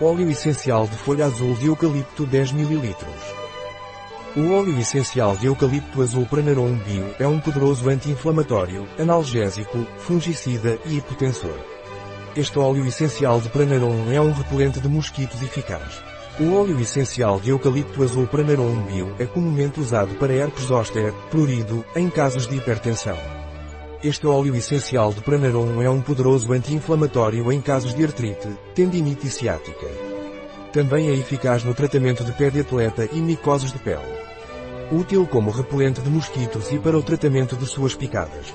Óleo essencial de folha azul de eucalipto 10 ml. O óleo essencial de eucalipto azul Pranarum Bio é um poderoso anti-inflamatório, analgésico, fungicida e hipotensor. Este óleo essencial de Pranarum é um repelente de mosquitos eficaz. O óleo essencial de eucalipto azul Pranarum Bio é comumente usado para herpes zoster, prurido, em casos de hipertensão. Este óleo essencial de Pranarum é um poderoso anti-inflamatório em casos de artrite, tendinite ciática. Também é eficaz no tratamento de pé de atleta e micoses de pele. Útil como repelente de mosquitos e para o tratamento de suas picadas.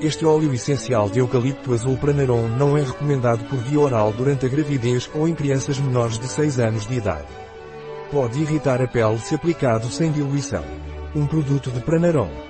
Este óleo essencial de eucalipto azul Pranarum não é recomendado por via oral durante a gravidez ou em crianças menores de 6 anos de idade. Pode irritar a pele se aplicado sem diluição. Um produto de Pranarum.